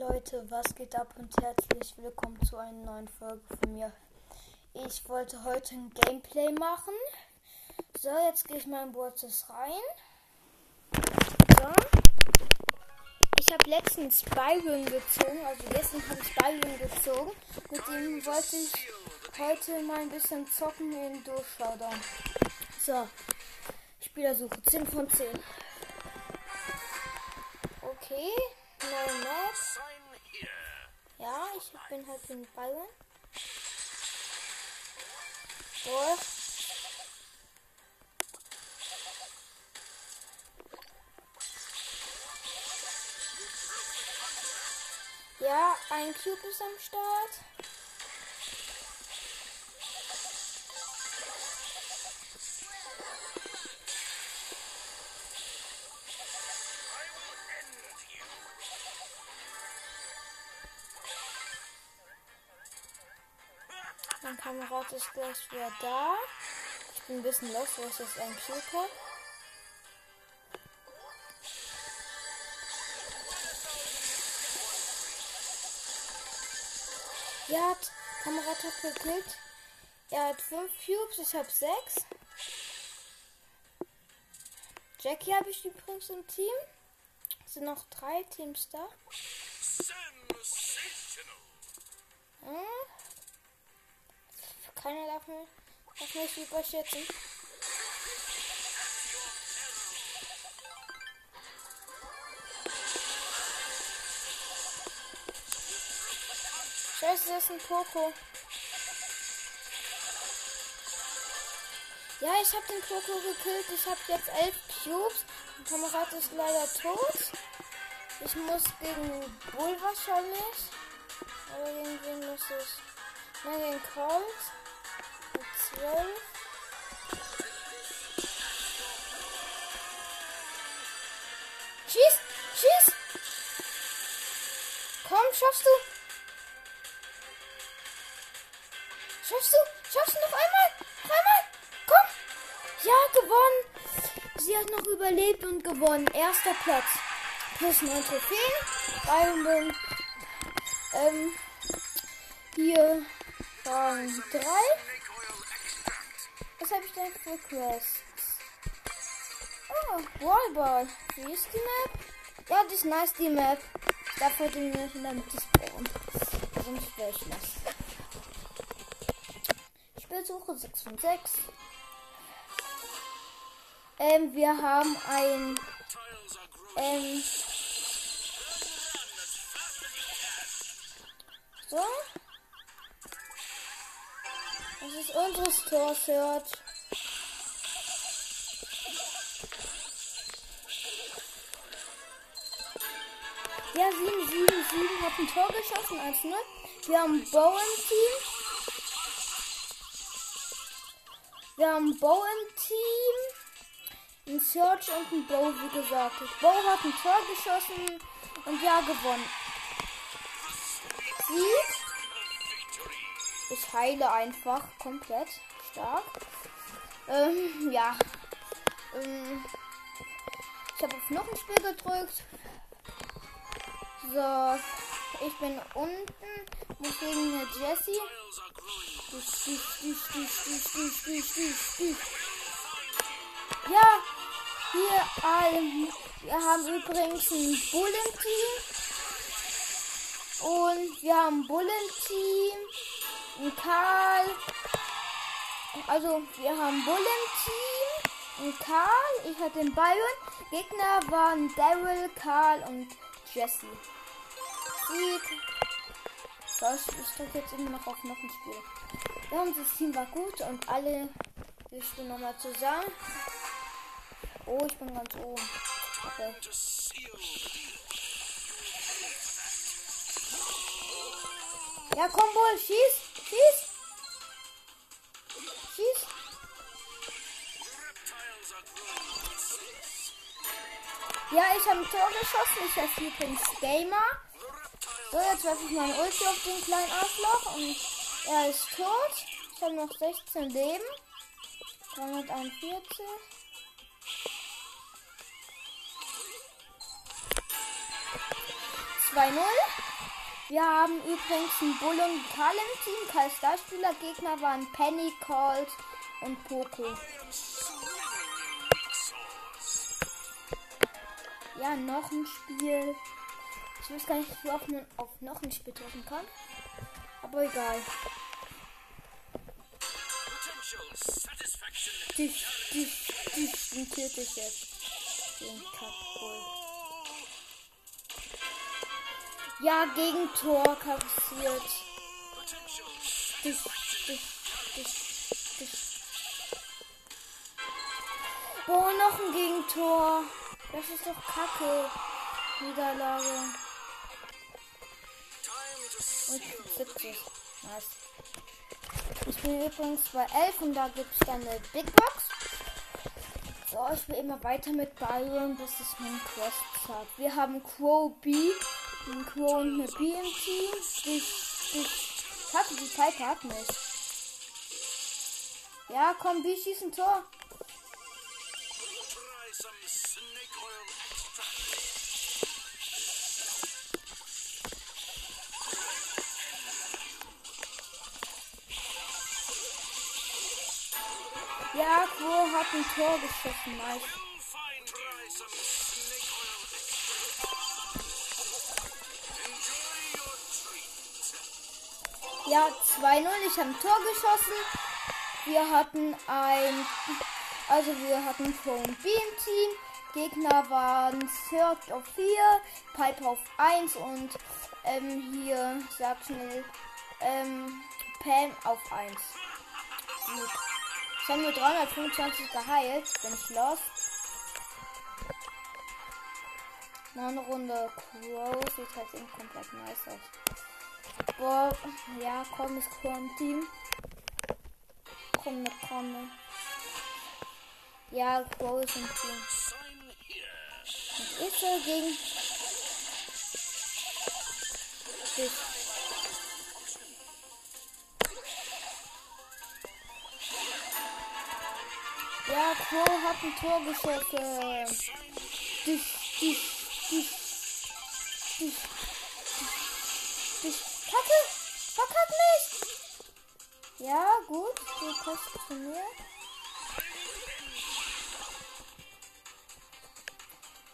Leute, was geht ab und herzlich willkommen zu einer neuen Folge von mir. Ich wollte heute ein Gameplay machen. So, jetzt gehe ich mal in Bortes rein. So. Ich habe letztens Byron gezogen, also gestern habe ich Byron gezogen. Mit dem wollte ich heute mal ein bisschen zocken in Durchschauder. So, Spielersuche 10 von 10. Okay, neue Map. Ja, ich bin halt in Bayern. So. Ja, ein Cube ist am Start. Mein Kamerad ist gleich wieder da. Ich bin ein bisschen los, weil ich jetzt einen habe. Ja, hat Kamerad hat gekillt. Er hat fünf Cubes, ich habe sechs. Jackie habe ich übrigens im Team. Es sind noch drei Teams da. Hm? Keiner darf mich, darf mich überschätzen. Scheiße, das ist ein Poco. Ja, ich habe den Poco gekillt. Ich habe jetzt elf Cubes. Mein Kamerad ist leider tot. Ich muss gegen Bull wahrscheinlich. Aber gegen wen muss ich? Nein, gegen Colt. 12. Schieß! Schieß! Komm, schaffst du! Schaffst du? Schaffst du noch einmal? Noch einmal? Komm! Ja, gewonnen! Sie hat noch überlebt und gewonnen. Erster Platz. Plus 9 Trophäen. 300. Ähm, hier waren 3. Was habe ich denn für Quests? Oh, Wallball. Wie ist die Map? Ja, die ist nice, die Map. Ich darf heute nicht in der Mitte spawnen. Sonst wäre ich nass. Spielsuche 6 von 6. Ähm, wir haben ein. Ähm. So. Das ist unsere Store Search. Ja, 7, 7, 7 hat ein Tor geschossen, 1-0. Wir haben Bow im Team. Wir haben Bow im Team. Ein Search und ein Bow, wie gesagt. Bow hat ein Tor geschossen und ja, gewonnen. Sieg. Ich heile einfach komplett stark. Ähm, ja. Ähm, ich habe auf noch ein Spiel gedrückt. So, ich bin unten, muss gegen eine Jessie. Ja, hier, ähm, wir haben übrigens ein Bullen-Team. Und wir haben ein Bullen-Team, ein Karl. Also, wir haben ein Bullen-Team, ein Karl, ich hatte den Byron. Gegner waren Daryl, Karl und Jesse. Sieg. So, ich, drücke jetzt immer noch auf noch ein Spiel. Ja, unser Team war gut und alle, wir spielen nochmal zusammen. Oh, ich bin ganz oben. Okay. Ja, komm wohl, schieß, schieß. Schieß. Ja, ich habe ein Tor geschossen. Ich heiße übrigens Gamer. So, jetzt werfe ich mein Ulti auf den kleinen Arschloch und er ist tot. Ich habe noch 16 Leben. 341. Zwei null. Wir haben übrigens einen Bull und Karl im Team. Karl Starspieler Gegner waren Penny, Colt und Poco. Ja, noch ein Spiel. Ich weiß gar nicht, wie oft man auf noch ein Spiel treffen kann. Aber egal. Dich, dich, dich, den töte ich jetzt. Den Kackbull. Ja, Gegentor kassiert. Dich. Boah, noch ein Gegentor. Das ist doch kacke. Niederlage. Und 70. Nice. Ich bin übrigens bei 11 und da gibt es dann eine Big Box. So, ich will immer weiter mit Byron, bis es mein Quest hat. Wir haben Crow B, ein Crow und eine Team. Ich, ich, hatte die Pipe hat mich. Ja, komm, B schießt ein Tor. Ja, Quo hat ein Tor geschossen, nice. Ja, 2-0, ich habe ein Tor geschossen. Wir hatten ein, also wir hatten Pro und B im Team. Gegner waren Cirque auf 4, Pipe auf 1 und ähm, hier, sag schnell, ähm, Pam auf 1. Gut. Ich habe nur 325 geheilt. Bin ich lost. Noch Runde Crow. Sieht halt eben komplett nice aus. Boah, ja, komm, ist Crow im Team. Komm, ne, komm. Ja, Crow ist im Team. Und ich soll gegen dich. Ja, Crow hat ein Tor geschossen. Dich, dich, dich, dich. Kacke! Verkack mich! Ja, gut. Du kommst zu mir.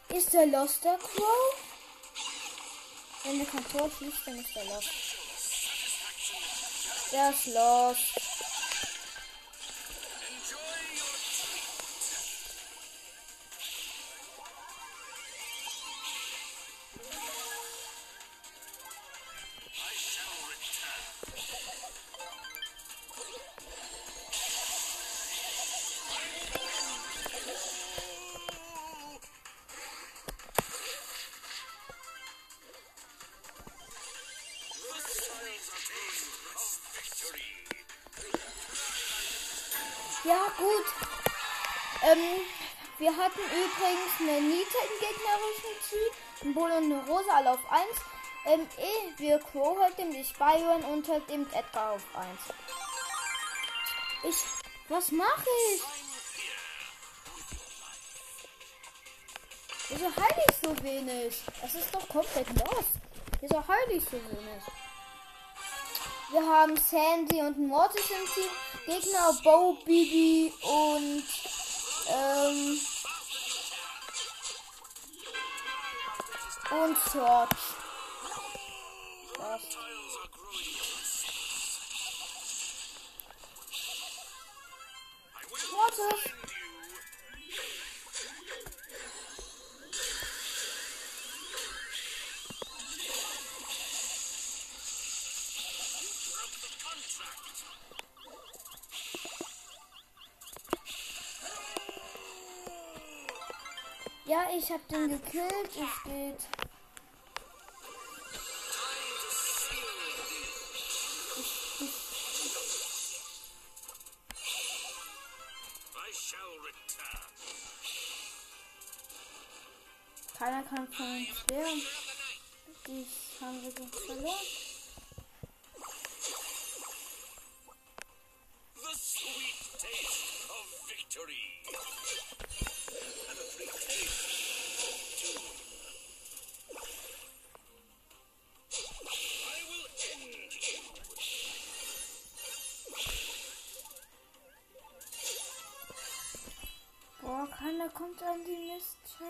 Ist der Lost der Crow? Wenn der kein Tor schießt, dann ist der Lost. Der ist Lost. Eine Nita im gegnerischen Team, ein Bull und eine Rosa alle auf 1. Ähm, eh, wir Crow halt nämlich Byron und halt eben Edgar auf 1. Ich, was mache ich? Wieso heile ich so wenig? Das ist doch komplett los. Wieso heile ich so wenig? Wir haben Sandy und Mortis im Team. Gegner Bo, Bibi und ähm, und Search. Das. Mortis. Ja, ich hab den gekillt. Es geht. Keiner kann von uns sterben. Die haben wir verloren.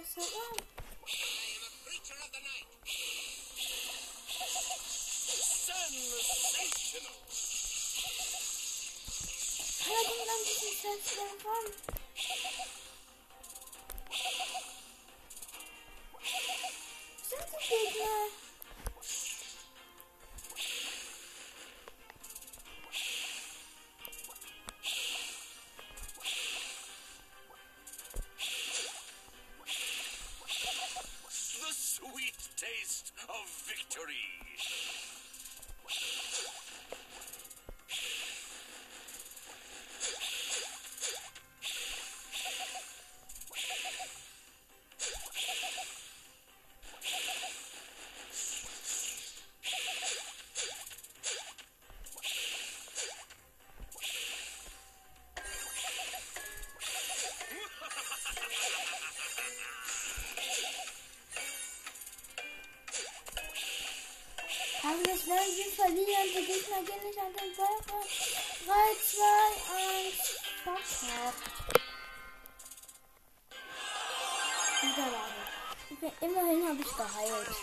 so. I am a creature of the night. Sensational. I don't know where I'm from. Verlieren? Die Gegner gehen nicht an den ran. 3, 2, 1, verkackt. Niederlage. Ich immerhin habe ich geheilt.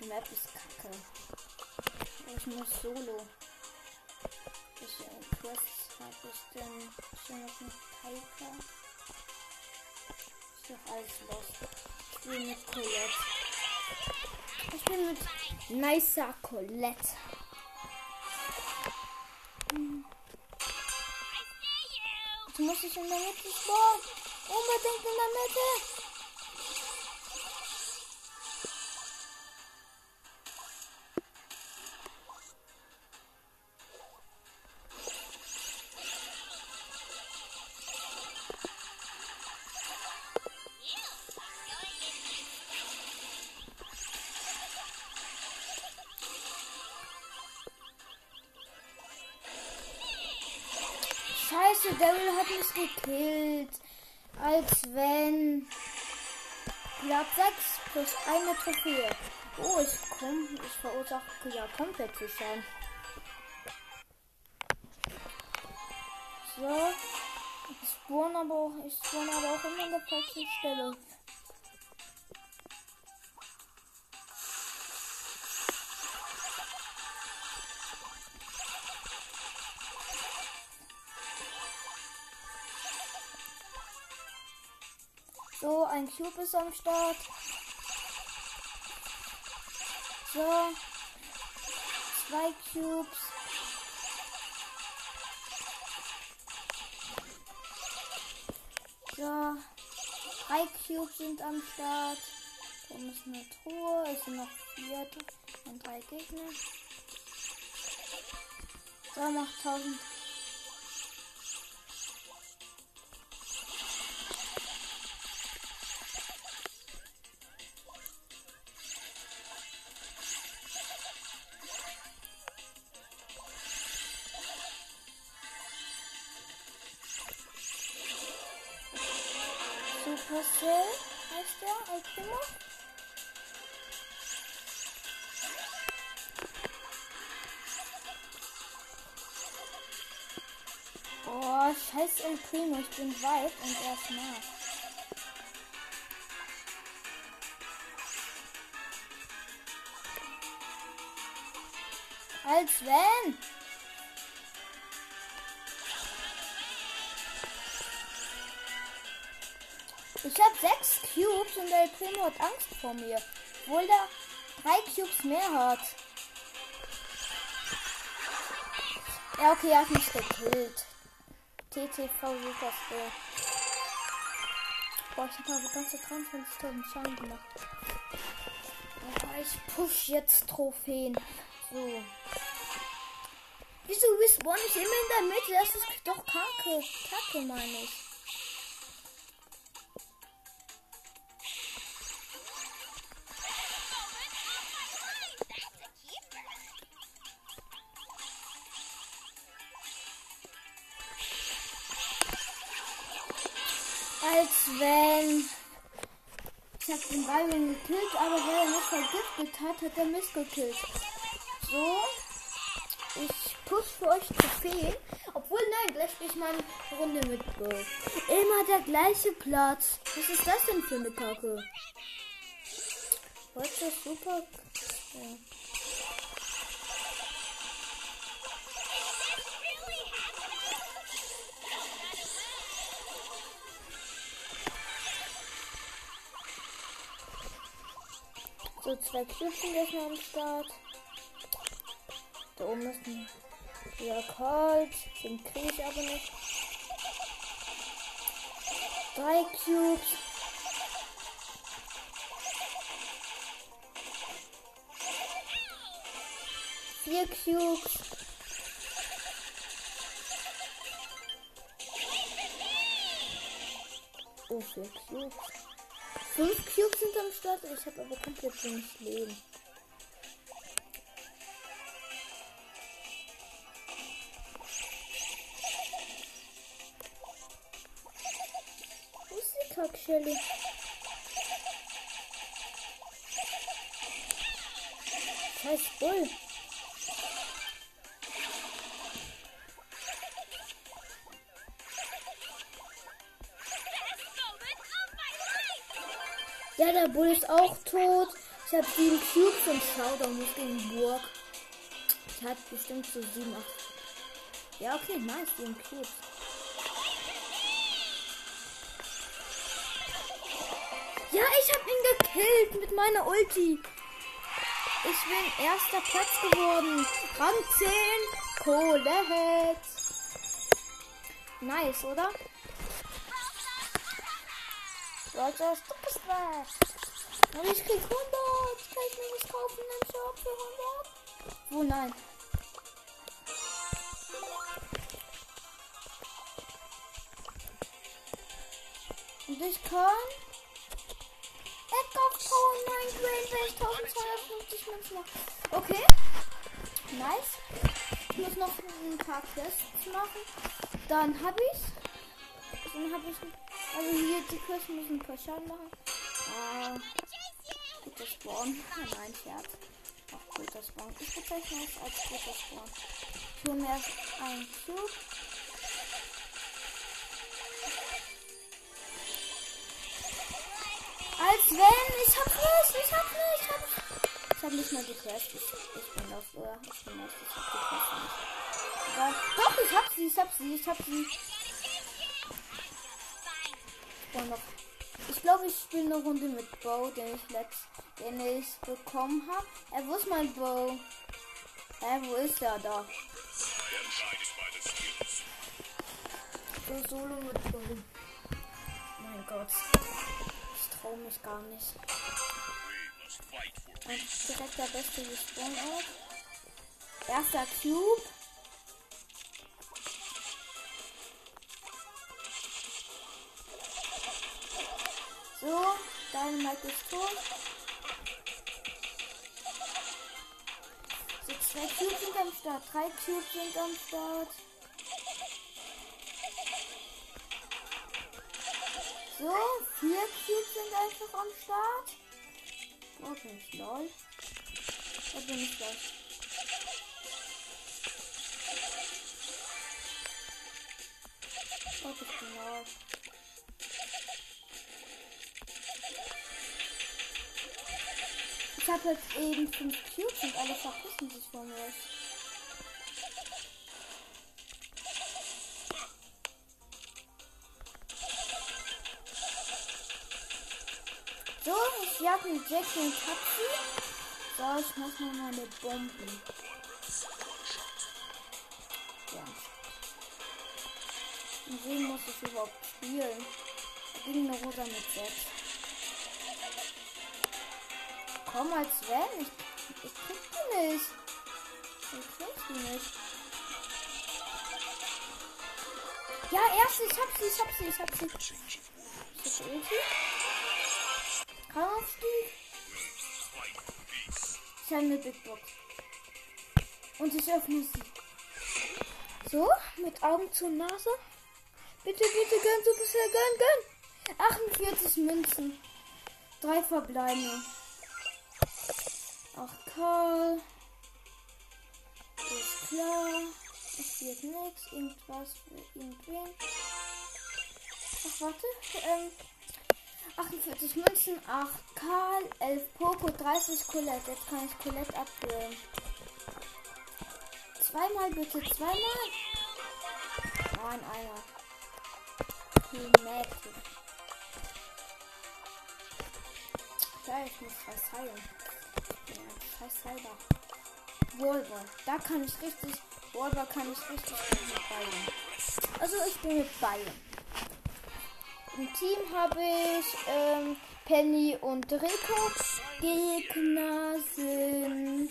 Die Map ist kacke. Ich muss solo. Welche Quests habe ich denn? Schon noch einen Piper? Ist doch alles los. Ich spiele mit Colette. Ich bin mit nicer Colette. Hm. Jetzt muss ich in der Mitte spawnen. Unbedingt in der Mitte. Gekillt. Als wenn. Platz 6 plus eine Trophäe. Oh, ich komm, ich verursache ja komplett viel Schaden. So. Ich spawn aber auch, ich spawn aber auch immer an der falschen Stelle. Ein Cube ist am Start. So. Zwei Cubes. So. Drei Cubes sind am Start. Da ist eine Truhe. Es sind noch vier und drei Gegner. So, macht 1000. El Primo. Oh, scheiß El Primo, ich bin weit und er ist nah. Als wenn! Ich habe sechs Cubes und der Primo hat Angst vor mir. Obwohl der drei Cubes mehr hat. Ja, okay, er hat mich gekillt. TTV Super Skill. Boah, ich habe ganze 23.000 Schaden gemacht. Aber ich push jetzt Trophäen. So. Wieso respawn ich immer in der Mitte? Das ist doch kacke. Kacke, meine ich. Als wenn. Ich hab den Byron gekillt, aber weil er nicht vergiftet hat, hat er mich gekillt. So. Ich push für euch Trophäen. Ob Obwohl, nein, gleich spiele ich mal eine Runde mit Bo. Immer der gleiche Platz. Was ist das denn für eine Kacke? Ist super? Ja. So, zwei Cubes sind am Start. Da oben ist ein ja, kalt. Den kriege ich aber nicht. Drei Cubes. Vier Cubes. Oh, vier Cubes. Fünf Cubes sind am Start. Ich habe aber komplett wenig Leben. Wo ist die Kackschelle? Scheiß Bull. Auch tot. Ich habe sieben Cubes und Showdown muss gegen Burg. Ich hatte bestimmt so sieben, acht. Ja, okay, nice, sieben Cubes. Ja, ich habe ihn gekillt mit meiner Ulti. Ich bin erster Platz geworden. Rang 10. Kohle Nice, oder? Leute, du bist weg. Und ich krieg 100. Kann ich mir nicht kaufen im Shop für 100? Wo, nein. Und ich kann... Edgar Power 9 Grain, wenn ich 1250 Münzen mache. Okay. Nice. Ich muss noch ein paar Quests machen. Dann habe ich. Dann habe ich. Also hier die Quests müssen ein paar Schaden machen. Ah. Guter Spawn. Ah, nein, Scherz. Ach, guter Spawn. Ich bezeichne es als guter Spawn. Ich hole mir erst einen Cube. Als wenn, ich hab nicht, ich hab nicht, ich hab Ich hab nicht mal Quest. Ich, ich bin auf, äh, ich bin auf, ich hab Quest nicht. Aber, doch, ich hab sie, ich hab sie, ich hab sie. Ich, noch, ich glaube, ich spiele eine Runde mit Bo, den ich letzt, den ich bekommen habe. Äh, wo ist mein Bo? Hä, wo ist er da? So solo mit Bo. Mein Gott traue mich gar nicht. Und direkt der beste gesprungen auch. Erster Cube. So, Dynamite ist tot. So, zwei Cubes sind am Start, drei Cubes sind am Start. So, vier Cubes sind einfach am Start. Okay, lol. Da bin ich gleich. Okay, ich bin lol. Ich habe jetzt eben fünf Cubes und alle verpissen sich von mir. So, ich jag einen Jackie und Taxi. So, ich mach mal meine Bomben. Ja. Und wen muss ich überhaupt spielen? Gegen eine Rosa mit 6. Komm als wenn. Ich, ich krieg die nicht. Ich krieg die nicht. Ja, erst, ich hab sie, ich hab sie, ich hab sie. Ich hab sie. Aufstieg. Ich habe eine Big Box. Und ich öffne sie. So, mit Augen zur Nase. Bitte, bitte, gönn, so bisher, gönn, gönn. 48 Münzen. Drei verbleibende. Karl. Ist klar. passiert nichts. Irgendwas für irgendwen. Ach, warte. Ähm, 48 Münzen, 8 Karl, 11 Poco, 30 Colette. Jetzt kann ich Colette abführen. Zweimal bitte, zweimal. Nein, einer. Die Mädchen. Ja, ich muss was heilen. Ja, scheiß Cyber. Wolver. Da kann ich richtig. Wolver kann ich richtig gut mit Bayern. Also ich bin mit Bayern. Im Team habe ich ähm, Penny und Rico. Gegner sind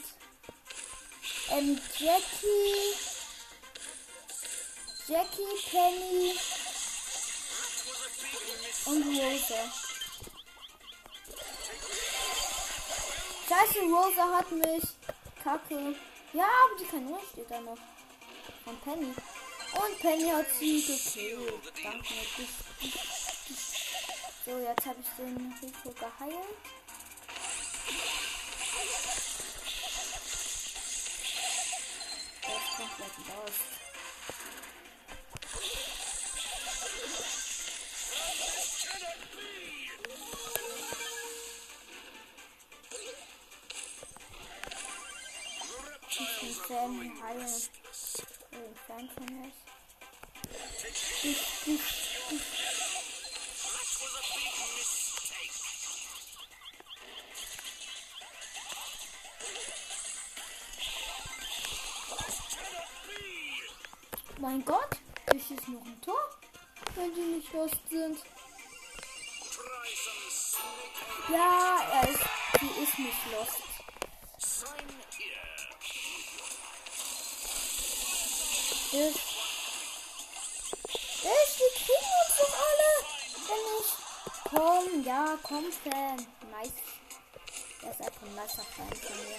ähm, Jackie, Jackie, Penny und Rosa. Scheiße, Rosa hat mich. Kacke. Ja, aber die Kanone steht da noch. Von Penny. Und Penny hat sie gekillt. Danke. So, jetzt habe ich den Rico geheilt. Ist komplett. Ich bin Fan heilen. Oh, Fan von mir. Ich. Mein Gott, ist noch ein Tor, wenn die nicht lost sind. Ja, er ist, die ist nicht lost. Das, das, die kriegen uns doch alle. Wenn ich, komm, ja, komm, Fan. Nice. Er ist einfach ein nicer Fan von mir.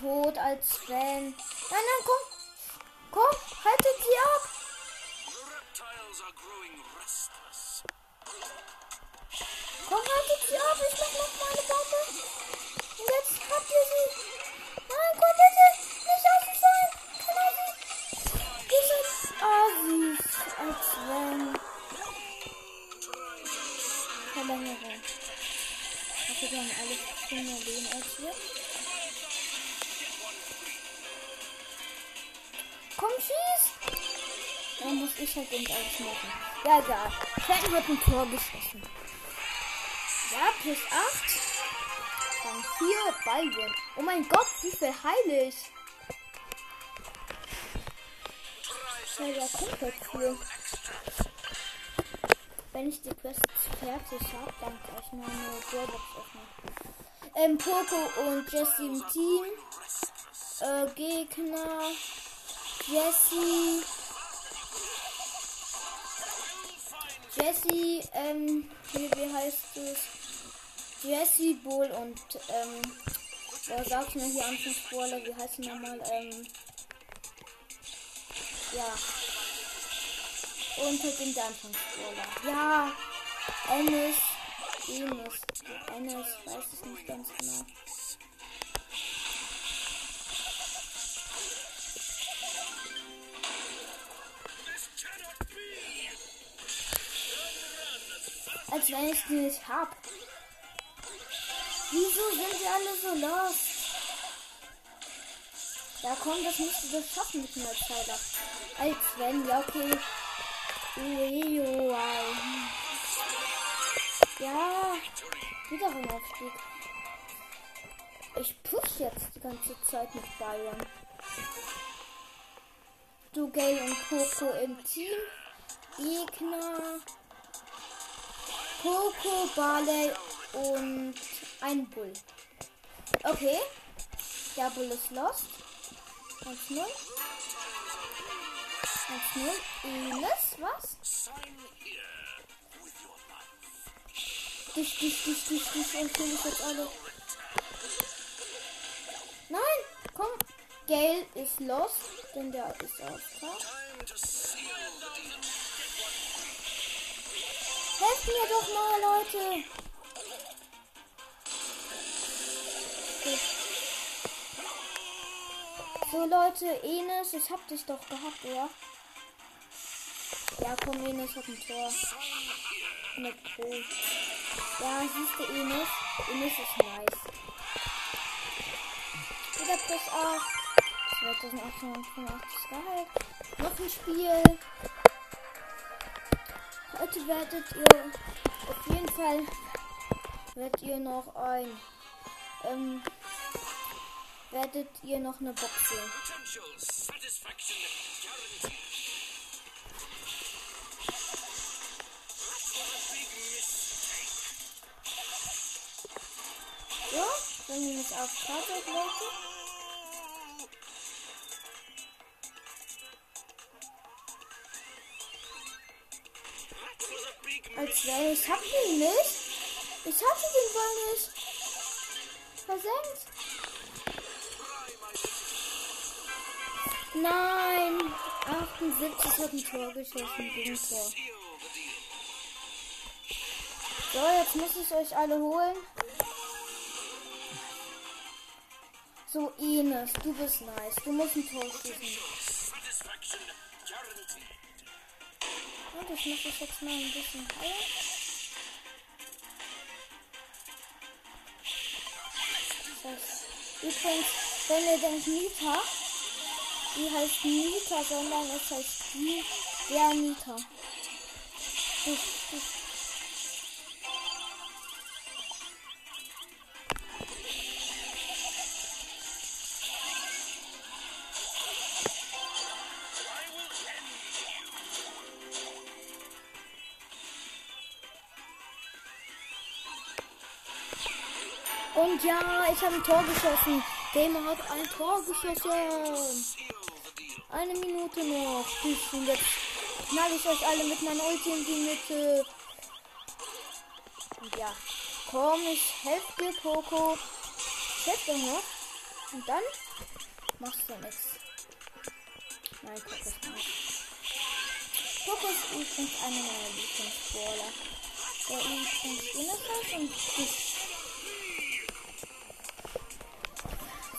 Tot als Fan. Nein, nein, komm. Komm, haltet sie ab. Komm, haltet sie ab. Ich mach noch meine Bombe. Und jetzt habt ihr sie. Nein, komm bitte. Nicht außen sein. Kann sie. Ihr seid Asis als Fan. Verlängerung. Ich hoffe, wir haben alle viel mehr Leben als wir. Komm, schieß! Dann muss ich halt nicht alles machen. Ja, egal. Fenton hat ein Tor geschossen. Ja, plus 8. Dann 4 Ballwin. Oh mein Gott, wie viel heile ich? Ja, ja, komplett cool. Wenn ich die Quest fertig habe, dann kann ich nur eine Brawlbox öffnen. Ähm, Poco und Jesse im Team. Äh, Gegner. Jesse. Jesse, ähm, wie, wie heißt es? Jesse, Bull und, ähm, wer sagt mir hier Anfangsbrawler, wie heißt die nochmal, ähm, ja. Und halt den Anfangsbrawler. Ja, Ennis, Enes, Ennis, weiß ich nicht ganz genau. Als wenn ich die nicht hab. Wieso sind die alle so lost? Ja komm, das musst du doch schaffen mit Zeit ab. Als wenn, ja okay. Ueo, wow. Ja, wieder ein Aufstieg. Ich push jetzt die ganze Zeit mit Bayern. Du, Gale und Coco im Team. Gegner. Coco, Barley und ein Bull. Okay. Der Bull ist lost. 1-0. 1-0. Ines, was? Dich, dich, dich, dich, dich kill ich jetzt alle. Nein, komm. Gale ist lost, denn der ist auf Tag. Helft mir doch mal, Leute. So, Leute, Enes, ich hab dich doch gehabt, oder? Ja, komm, Enes hat ein Tor. Mit Pro. Ja, siehst du, Enes? Enes ist nice. Wieder plus 8. 2885 Gehalt. Noch ein Spiel. Heute werdet ihr auf jeden Fall werdet ihr noch ein ähm, werdet ihr noch eine Box sehen. So, wenn ihr nicht auf Karte Leute. Als wäre ich hab den nicht. Ich hatte den Ball nicht. Versenkt. Nein. 78 hat ein Tor geschossen gegen Tor. So, jetzt muss ich euch alle holen. So, Ines, du bist nice. Du musst ein Tor schießen. Und ich jetzt mal ein bisschen heiler. Das heißt, übrigens, wenn ihr denkt Nita, die heißt Nita, sondern es heißt die, der Nita. Du, Und ja, ich habe ein Tor geschossen. Gamer hat ein Tor geschossen. Eine Minute noch. Und jetzt knall ich euch alle mit meiner Ulti in die Mitte. Ja, komm, ich helfe dir, Poco. Ich helfe dir noch. Und dann machst du nichts. Nein, Poco ist nicht. Poco ist übrigens einer meiner Lieblingsbrawler. Der übrigens Innocent und ich.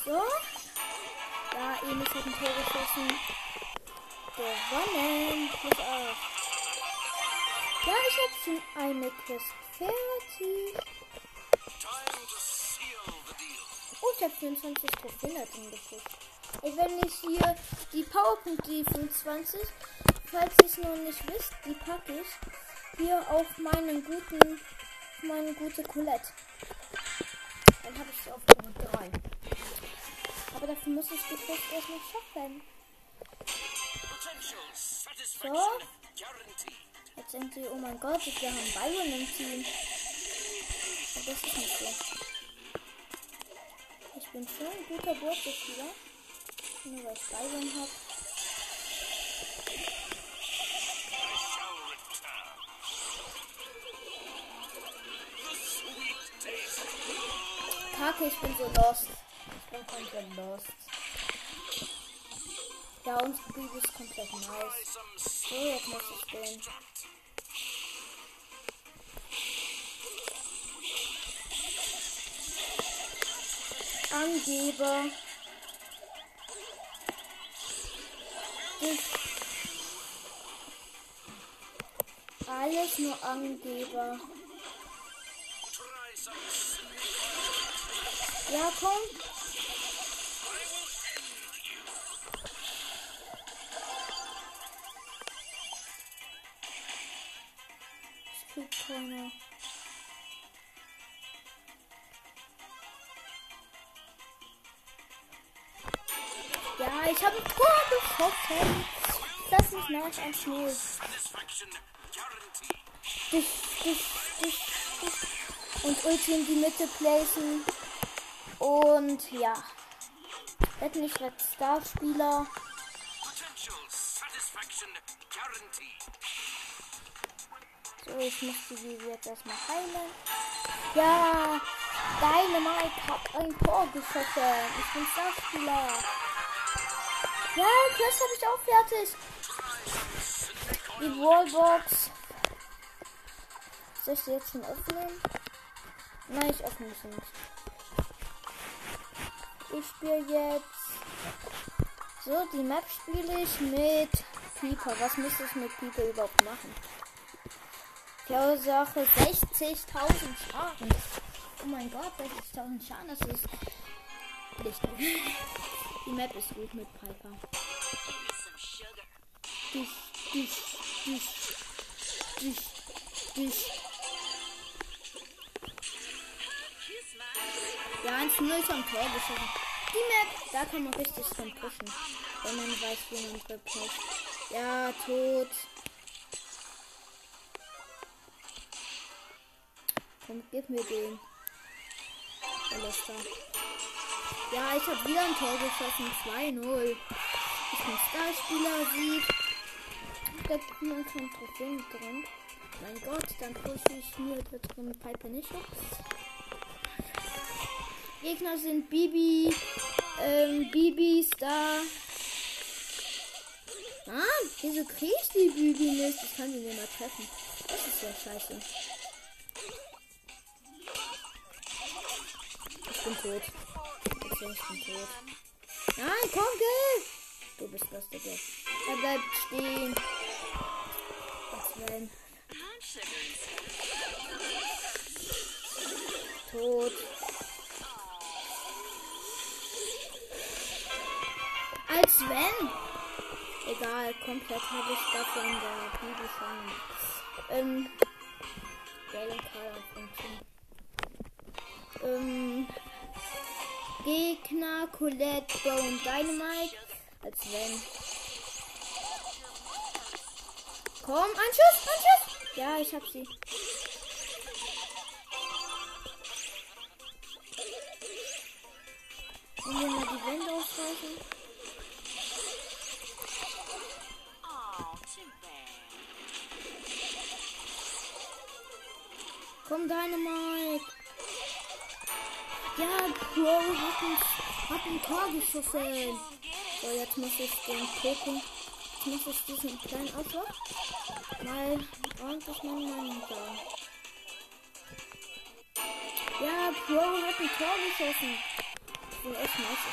So. Ja, Enis hat ein Tor geschossen. Gewonnen. Plus auf. Ja, ich habe schon eine Quest fertig. Oh, ich habe 24 Trophäen da drin gepusht. Ey, wenn ich hier die Powerpunkte, die 25, falls ihr es noch nicht wisst, die packe ich hier auf meinen guten, meine gute Colette. Dann habe ich sie auf Nummer 3. Aber dafür muss ich die Quest erst noch schaffen. Guaranteed. Jetzt denkt ihr, oh mein Gott, wir haben Byron im Team. Aber das ist nicht so. Ich bin schon ein guter Bordspieler. Nur weil ich Byron habe. Kacke, ich bin so lost. Komplett lost. Ja, unsere Bibi ist komplett nice. So, jetzt muss ich den. Angeber. Ich. Alles nur Angeber. Ja, komm. Keiner. Ja, ich habe ein Tor. Das ist nach ein Schnee. Dich, dich, dich, dich. Und Ulti in die Mitte placen. Und ja. Wetten, ich werde Starspieler. Potential ich muss die jetzt erstmal heilen. Ja, Dynamite hat ein Tor geschossen. Ich bin Starspieler. Ja, Quest habe ich auch fertig. Die Wallbox. Soll ich sie jetzt schon öffnen? Nein, ich öffne sie nicht. Ich spiele jetzt. So, die Map spiele ich mit Pieper. Was müsste ich mit Pieper überhaupt machen? Verursache 60.000 Schaden. Oh mein Gott, 60.000 Schaden, das ist richtig. Die Map ist gut mit Piper. Dich, dich, dich, dich, dich. Ja, 1-0 vom Tor geschossen. Die Map, da kann man richtig von pushen. Wenn man weiß, wie man drückt. Ja, tot. Komm, gib mir den. Alles. Ja, ich habe wieder ein Tor geschossen. 2-0. Ich bin Starspieler, Sieg. Da sind schon Trophäen drin. Mein Gott, dann pushe ich mir da drin Pipe nicht hoch. Gegner sind Bibi, ähm, Bibi, Star. Ah, wieso krieg ich die Bibi nicht? Ich kann sie nicht mal treffen. Das ist ja scheiße. Ich bin tot. Ich bin tot. Nein, komm, geh! Du bist das, Digga. Er bleibt stehen. Was wenn? Tot. Als wenn. Egal, komplett habe ich dafür in der Bibel schon. Ähm. Gale Ähm. Gegner, Colette, Bone, Dynamite. Als wenn. Komm, ein Schuss, ein Schuss. Ja, ich hab sie. Und wir mal die Wände ausreißen. Komm, Dynamite. Ja, Bro hat ein, hat ein Tor geschossen. So, jetzt muss ich den Pokémon. Jetzt muss ich diesen kleinen Auto mal ordentlich Meinung sagen. Ja, Pro hat ein Tor geschossen. Ich bin echt nice.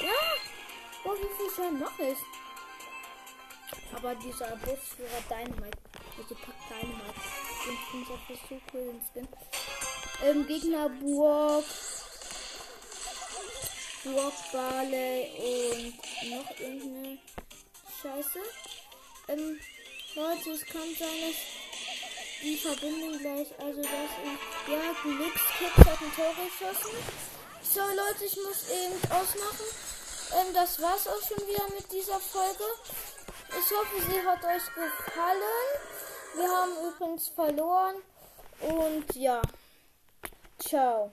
Ja! Oh, wie viel Schein noch ist. Aber dieser Busführer Dynamite, also packt Dynamite. Den finde ich einfach so cool, den Skin. Ähm, Gegner Burg. Burg, Barley und noch irgendeine Scheiße. Ähm, Leute, es kann sein, dass die Verbindung gleich, also das ist, ja, Glückskips hat ein Tor geschossen. So, Leute, ich muss eben ausmachen. Ähm, das war's auch schon wieder mit dieser Folge. Ich hoffe, sie hat euch gefallen. Wir haben übrigens verloren. Und ja. Ciao.